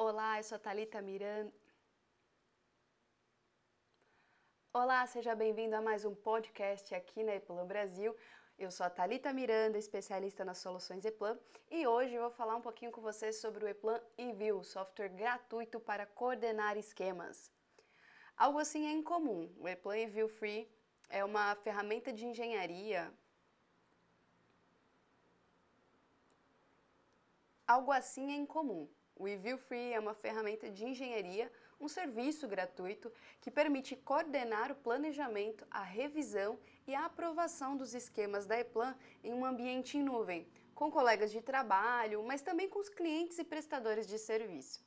Olá, eu sou a Thalita Miranda. Olá, seja bem-vindo a mais um podcast aqui na Eplan Brasil. Eu sou a Thalita Miranda, especialista nas soluções Eplan, e hoje eu vou falar um pouquinho com vocês sobre o Eplan eView, software gratuito para coordenar esquemas. Algo assim é incomum. O Eplan eView Free é uma ferramenta de engenharia Algo assim é incomum. O eView Free é uma ferramenta de engenharia, um serviço gratuito que permite coordenar o planejamento, a revisão e a aprovação dos esquemas da Eplan em um ambiente em nuvem, com colegas de trabalho, mas também com os clientes e prestadores de serviço.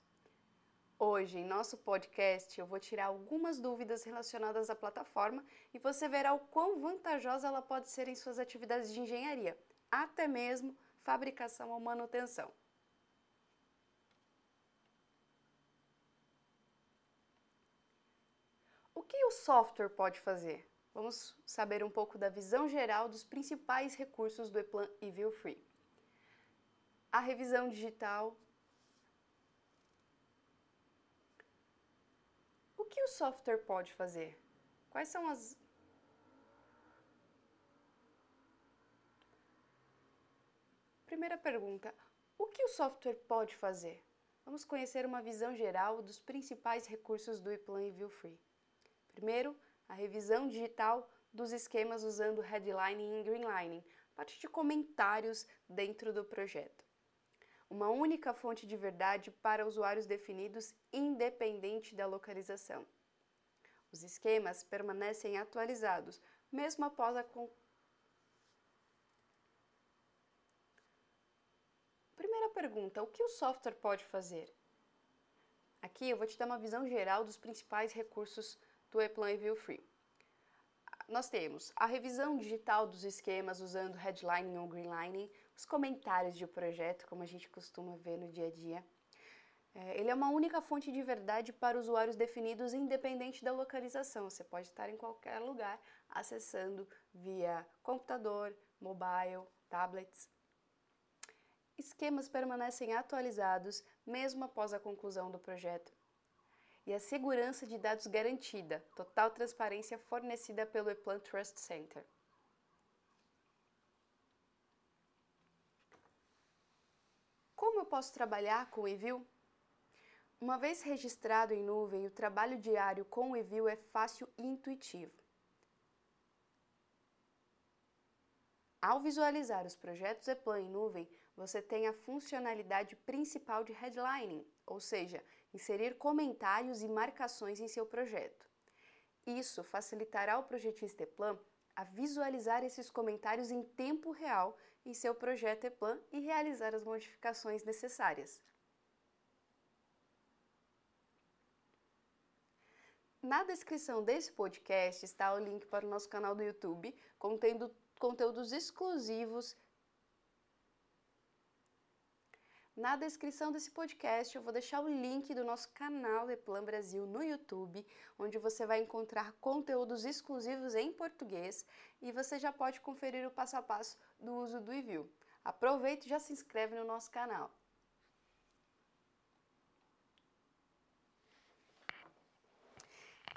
Hoje, em nosso podcast, eu vou tirar algumas dúvidas relacionadas à plataforma e você verá o quão vantajosa ela pode ser em suas atividades de engenharia, até mesmo fabricação ou manutenção. Que o software pode fazer? Vamos saber um pouco da visão geral dos principais recursos do ePlan eView Free. A revisão digital. O que o software pode fazer? Quais são as Primeira pergunta: o que o software pode fazer? Vamos conhecer uma visão geral dos principais recursos do ePlan eView Free. Primeiro, a revisão digital dos esquemas usando headlining e greenlining, parte de comentários dentro do projeto. Uma única fonte de verdade para usuários definidos independente da localização. Os esquemas permanecem atualizados, mesmo após a Primeira pergunta: o que o software pode fazer? Aqui eu vou te dar uma visão geral dos principais recursos do ePlan View Free. Nós temos a revisão digital dos esquemas usando headlining ou greenlining, os comentários de projeto, como a gente costuma ver no dia a dia. É, ele é uma única fonte de verdade para usuários definidos independente da localização. Você pode estar em qualquer lugar acessando via computador, mobile, tablets. Esquemas permanecem atualizados mesmo após a conclusão do projeto e a segurança de dados garantida, total transparência fornecida pelo ePlan Trust Center. Como eu posso trabalhar com o eView? Uma vez registrado em nuvem, o trabalho diário com o eView é fácil e intuitivo. Ao visualizar os projetos ePlan em nuvem, você tem a funcionalidade principal de headlining, ou seja, inserir comentários e marcações em seu projeto. Isso facilitará ao projetista ePlan a visualizar esses comentários em tempo real em seu projeto ePlan e realizar as modificações necessárias. Na descrição desse podcast está o link para o nosso canal do YouTube, contendo conteúdos exclusivos. Na descrição desse podcast eu vou deixar o link do nosso canal Eplan Brasil no YouTube, onde você vai encontrar conteúdos exclusivos em português e você já pode conferir o passo a passo do uso do eView. Aproveite e já se inscreve no nosso canal.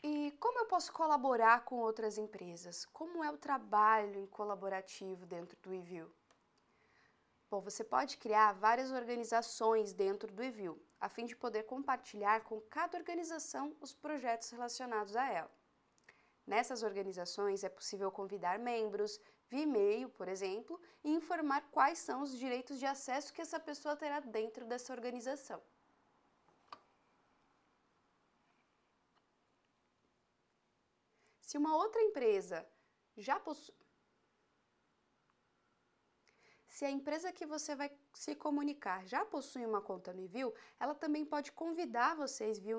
E como eu posso colaborar com outras empresas? Como é o trabalho em colaborativo dentro do eView? Bom, você pode criar várias organizações dentro do eView, a fim de poder compartilhar com cada organização os projetos relacionados a ela. Nessas organizações é possível convidar membros via e-mail, por exemplo, e informar quais são os direitos de acesso que essa pessoa terá dentro dessa organização. Se uma outra empresa já possui. Se a empresa que você vai se comunicar já possui uma conta no Envio, ela também pode convidar vocês via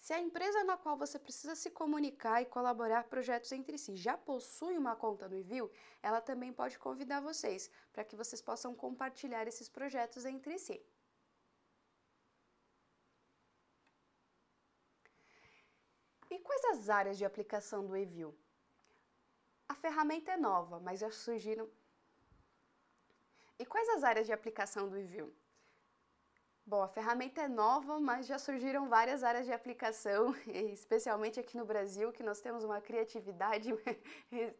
Se a empresa na qual você precisa se comunicar e colaborar projetos entre si já possui uma conta no Envio, ela também pode convidar vocês para que vocês possam compartilhar esses projetos entre si. E quais as áreas de aplicação do eView? Ferramenta é nova, mas já surgiram. E quais as áreas de aplicação do eView? Bom, a ferramenta é nova, mas já surgiram várias áreas de aplicação, especialmente aqui no Brasil, que nós temos uma criatividade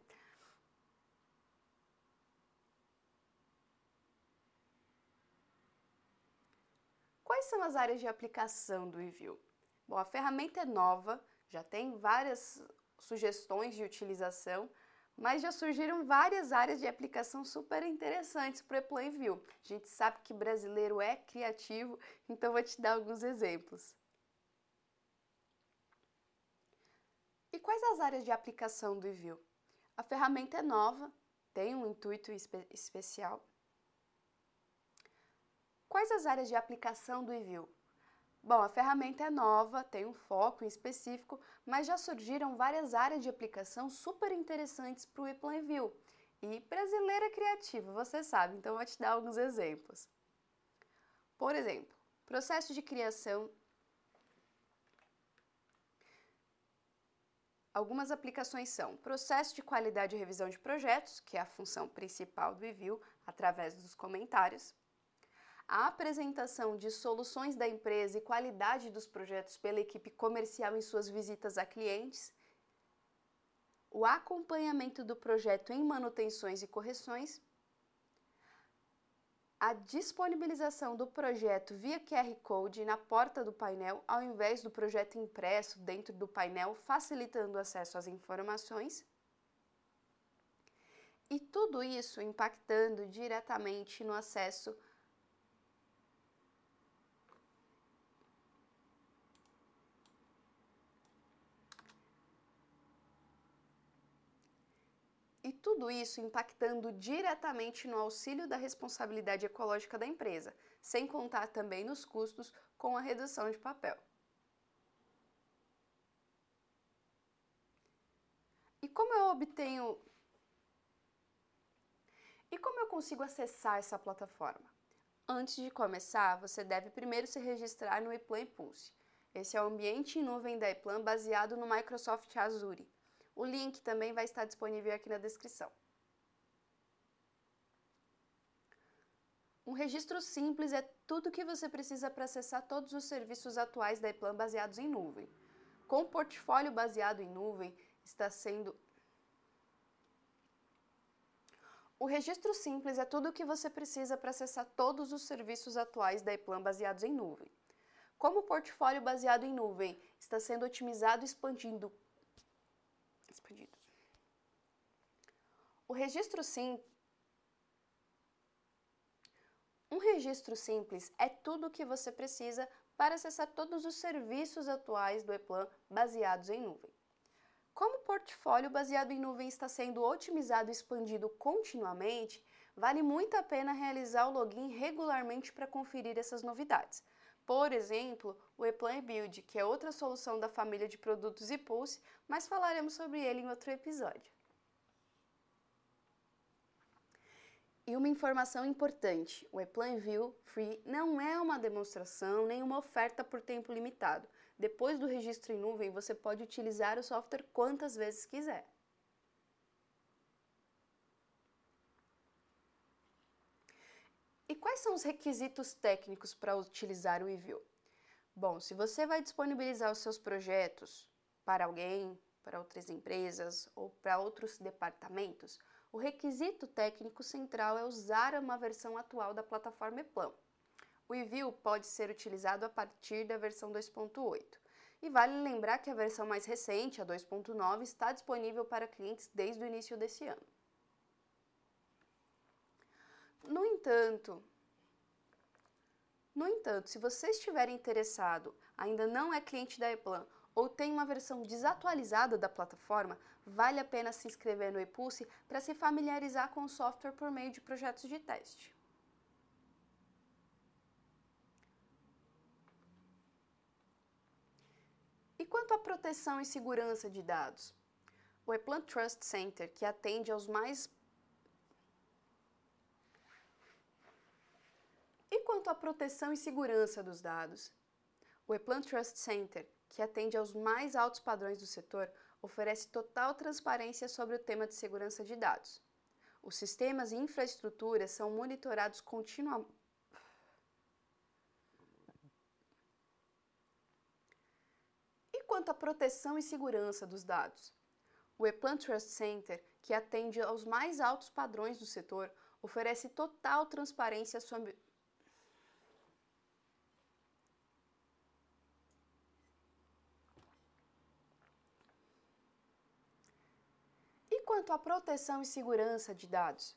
Quais são as áreas de aplicação do eView? Bom, a ferramenta é nova, já tem várias sugestões de utilização, mas já surgiram várias áreas de aplicação super interessantes para o Plan View. A gente sabe que brasileiro é criativo, então vou te dar alguns exemplos. E quais as áreas de aplicação do eView? A ferramenta é nova, tem um intuito espe especial. Quais as áreas de aplicação do eView? Bom, a ferramenta é nova, tem um foco em específico, mas já surgiram várias áreas de aplicação super interessantes para o ePlan View. E brasileira criativa, você sabe, então vou te dar alguns exemplos. Por exemplo, processo de criação. Algumas aplicações são processo de qualidade e revisão de projetos, que é a função principal do eView, através dos comentários a apresentação de soluções da empresa e qualidade dos projetos pela equipe comercial em suas visitas a clientes, o acompanhamento do projeto em manutenções e correções, a disponibilização do projeto via QR Code na porta do painel, ao invés do projeto impresso dentro do painel, facilitando o acesso às informações. E tudo isso impactando diretamente no acesso e tudo isso impactando diretamente no auxílio da responsabilidade ecológica da empresa, sem contar também nos custos com a redução de papel. E como eu obtenho e como eu consigo acessar essa plataforma? Antes de começar, você deve primeiro se registrar no ePlan Impulse. Esse é o ambiente em nuvem da ePlan baseado no Microsoft Azure. O link também vai estar disponível aqui na descrição. Um registro simples é tudo o que você precisa para acessar todos os serviços atuais da ePlan baseados em nuvem. Com o portfólio baseado em nuvem, está sendo O registro simples é tudo o que você precisa para acessar todos os serviços atuais da ePlan baseados em nuvem. Como o portfólio baseado em nuvem está sendo otimizado expandindo O registro sim Um registro simples é tudo o que você precisa para acessar todos os serviços atuais do ePlan baseados em nuvem. Como o portfólio baseado em nuvem está sendo otimizado e expandido continuamente, vale muito a pena realizar o login regularmente para conferir essas novidades. Por exemplo, o ePlan Build, que é outra solução da família de produtos e Pulse, mas falaremos sobre ele em outro episódio. E uma informação importante: o ePlan View Free não é uma demonstração nem uma oferta por tempo limitado. Depois do registro em nuvem, você pode utilizar o software quantas vezes quiser. E quais são os requisitos técnicos para utilizar o eView? Bom, se você vai disponibilizar os seus projetos para alguém, para outras empresas ou para outros departamentos, o requisito técnico central é usar uma versão atual da plataforma ePlan. O eView pode ser utilizado a partir da versão 2.8. E vale lembrar que a versão mais recente, a 2.9, está disponível para clientes desde o início desse ano. No entanto, no entanto, se você estiver interessado, ainda não é cliente da ePlan ou tem uma versão desatualizada da plataforma, vale a pena se inscrever no ePulse para se familiarizar com o software por meio de projetos de teste. E quanto à proteção e segurança de dados? O ePlan Trust Center, que atende aos mais quanto à proteção e segurança dos dados. O ePlan Trust Center, que atende aos mais altos padrões do setor, oferece total transparência sobre o tema de segurança de dados. Os sistemas e infraestruturas são monitorados continuamente. E quanto à proteção e segurança dos dados? O ePlan Trust Center, que atende aos mais altos padrões do setor, oferece total transparência sobre quanto à proteção e segurança de dados?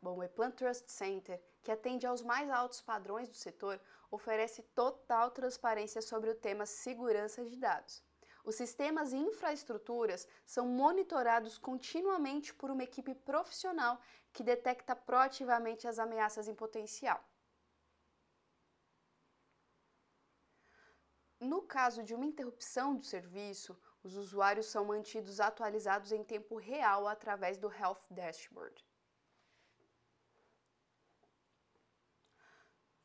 Bom, o ePlan Trust Center, que atende aos mais altos padrões do setor, oferece total transparência sobre o tema segurança de dados. Os sistemas e infraestruturas são monitorados continuamente por uma equipe profissional que detecta proativamente as ameaças em potencial. No caso de uma interrupção do serviço, os usuários são mantidos atualizados em tempo real através do Health Dashboard.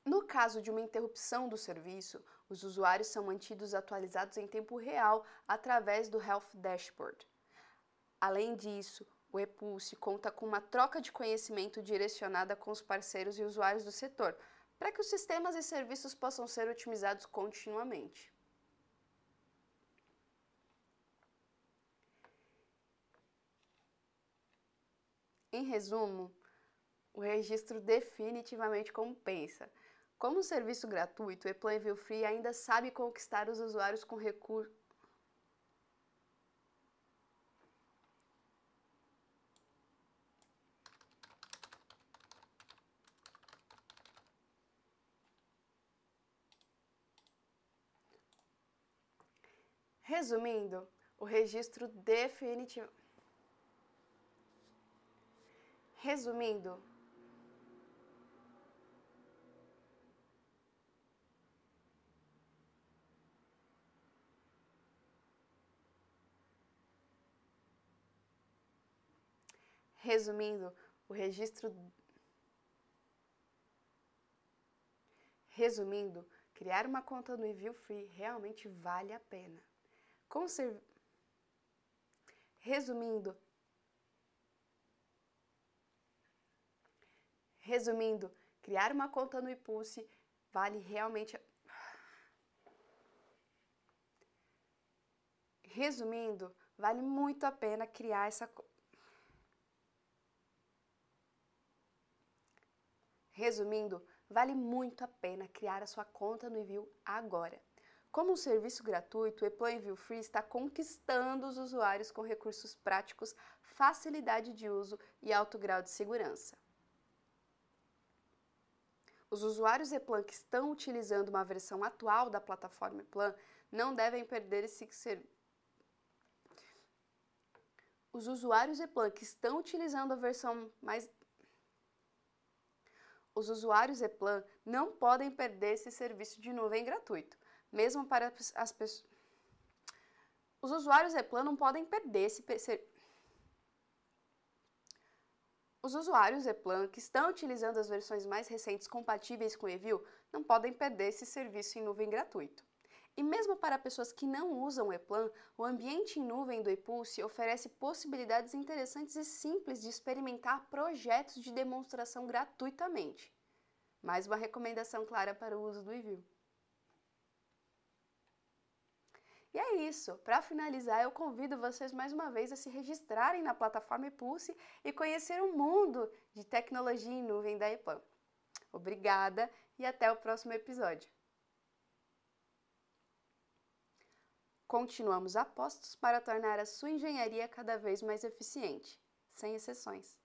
No caso de uma interrupção do serviço, os usuários são mantidos atualizados em tempo real através do Health Dashboard. Além disso, o ePulse conta com uma troca de conhecimento direcionada com os parceiros e usuários do setor, para que os sistemas e serviços possam ser otimizados continuamente. Em resumo, o registro definitivamente compensa. Como um serviço gratuito, o ePlan View Free ainda sabe conquistar os usuários com recursos. Resumindo, o registro definitivo. Resumindo, Resumindo, o registro. Resumindo, criar uma conta no Envio Free realmente vale a pena. Conserv... Resumindo, Resumindo, criar uma conta no Impulse vale realmente. Resumindo, vale muito a pena criar essa Resumindo, vale muito a pena criar a sua conta no Envio agora. Como um serviço gratuito, o Eplan Envio Free está conquistando os usuários com recursos práticos, facilidade de uso e alto grau de segurança. Os usuários Eplan que estão utilizando uma versão atual da plataforma Eplan não devem perder esse serviço. Os usuários Eplan que estão utilizando a versão mais os usuários ePlan não podem perder esse serviço de nuvem gratuito, mesmo para as pessoas. Os usuários ePlan não podem perder esse os usuários ePlan que estão utilizando as versões mais recentes compatíveis com o eView não podem perder esse serviço em nuvem gratuito. E mesmo para pessoas que não usam o ePlan, o ambiente em nuvem do ePulse oferece possibilidades interessantes e simples de experimentar projetos de demonstração gratuitamente. Mais uma recomendação clara para o uso do eView. E é isso. Para finalizar, eu convido vocês mais uma vez a se registrarem na plataforma ePulse e conhecer o mundo de tecnologia em nuvem da EPAM. Obrigada e até o próximo episódio. Continuamos apostos para tornar a sua engenharia cada vez mais eficiente, sem exceções.